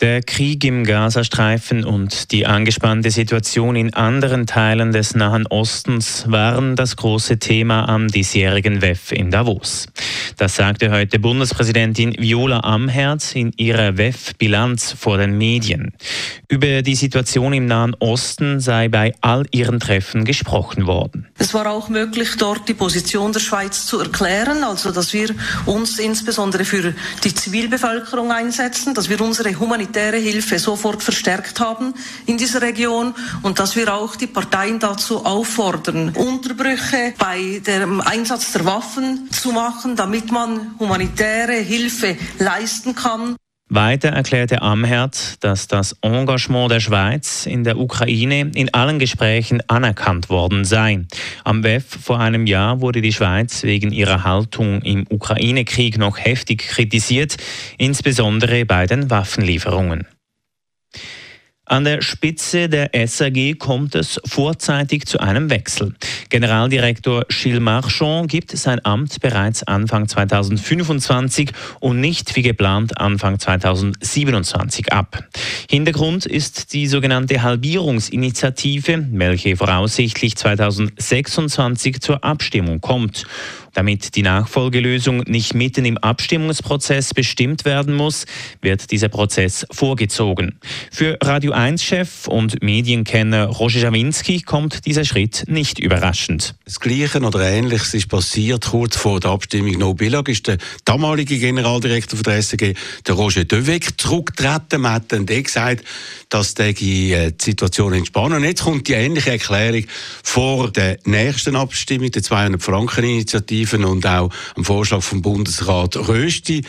Der Krieg im Gazastreifen und die angespannte Situation in anderen Teilen des Nahen Ostens waren das große Thema am diesjährigen WEF in Davos. Das sagte heute Bundespräsidentin Viola Amherz in ihrer WEF-Bilanz vor den Medien. Über die Situation im Nahen Osten sei bei all ihren Treffen gesprochen worden. Es war auch möglich, dort die Position der Schweiz zu erklären, also dass wir uns insbesondere für die Zivilbevölkerung einsetzen, dass wir unsere humanitäre Hilfe sofort verstärkt haben in dieser Region und dass wir auch die Parteien dazu auffordern, Unterbrüche bei dem Einsatz der Waffen zu machen, damit man humanitäre Hilfe leisten kann. Weiter erklärte Amherd, dass das Engagement der Schweiz in der Ukraine in allen Gesprächen anerkannt worden sei. Am WEF vor einem Jahr wurde die Schweiz wegen ihrer Haltung im Ukraine-Krieg noch heftig kritisiert, insbesondere bei den Waffenlieferungen. An der Spitze der SAG kommt es vorzeitig zu einem Wechsel. Generaldirektor Gilles Marchand gibt sein Amt bereits Anfang 2025 und nicht wie geplant Anfang 2027 ab. Hintergrund ist die sogenannte Halbierungsinitiative, welche voraussichtlich 2026 zur Abstimmung kommt. Damit die Nachfolgelösung nicht mitten im Abstimmungsprozess bestimmt werden muss, wird dieser Prozess vorgezogen. Für Radio 1-Chef und Medienkenner Roger Jawinski kommt dieser Schritt nicht überraschend. Das Gleiche oder Ähnliches ist passiert kurz vor der Abstimmung. No Billag ist der damalige Generaldirektor der SG, der Roger Döweg, zurückgetreten. Man hat dann gesagt, dass die äh, Situation entspannen. Und jetzt kommt die ähnliche Erklärung vor der nächsten Abstimmung, der 200-Franken-Initiative Initiativen und auch am Vorschlag vom Bundesrat Rösti.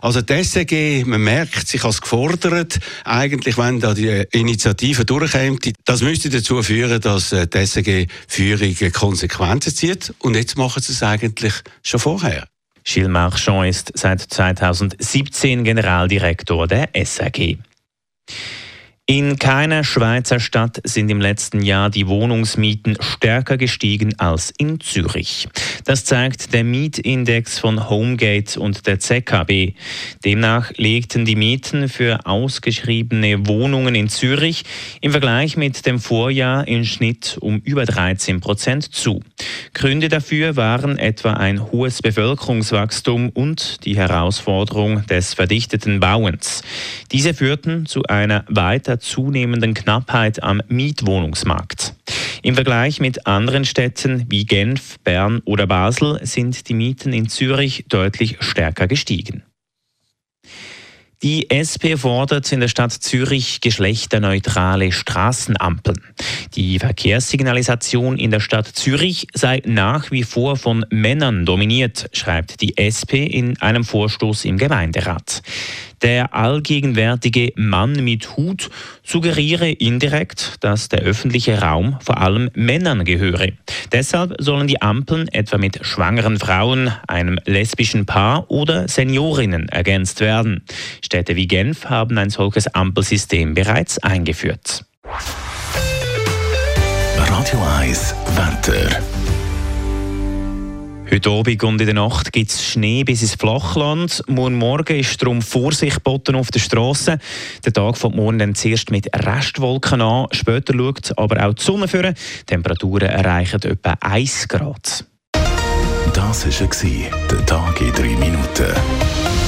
Also die SEG, man merkt, sich als gefordert, eigentlich, wenn da die Initiative durchkommt, das müsste dazu führen, dass äh, die SEG-Führung Konsequenzen zieht. Und jetzt machen sie es eigentlich schon vorher. Gilles Marchand ist seit 2017 Generaldirektor der SAG. In keiner Schweizer Stadt sind im letzten Jahr die Wohnungsmieten stärker gestiegen als in Zürich. Das zeigt der Mietindex von Homegate und der ZKB. Demnach legten die Mieten für ausgeschriebene Wohnungen in Zürich im Vergleich mit dem Vorjahr im Schnitt um über 13 Prozent zu. Gründe dafür waren etwa ein hohes Bevölkerungswachstum und die Herausforderung des verdichteten Bauens. Diese führten zu einer weiter zunehmenden Knappheit am Mietwohnungsmarkt. Im Vergleich mit anderen Städten wie Genf, Bern oder Basel sind die Mieten in Zürich deutlich stärker gestiegen. Die SP fordert in der Stadt Zürich geschlechterneutrale Straßenampeln. Die Verkehrssignalisation in der Stadt Zürich sei nach wie vor von Männern dominiert, schreibt die SP in einem Vorstoß im Gemeinderat. Der allgegenwärtige Mann mit Hut suggeriere indirekt, dass der öffentliche Raum vor allem Männern gehöre. Deshalb sollen die Ampeln etwa mit schwangeren Frauen, einem lesbischen Paar oder Seniorinnen ergänzt werden. Städte wie Genf haben ein solches Ampelsystem bereits eingeführt. Radio 1 Wetter. Heute Abend und in der Nacht gibt es Schnee bis ins Flachland. Morgen Morgen ist darum Vorsicht geboten auf der Straße. Der Tag fängt morgen dann zuerst mit Restwolken an. Später schaut aber auch die Sonne vor. Temperaturen erreichen etwa 1 Grad. Das war der Tag in 3 Minuten.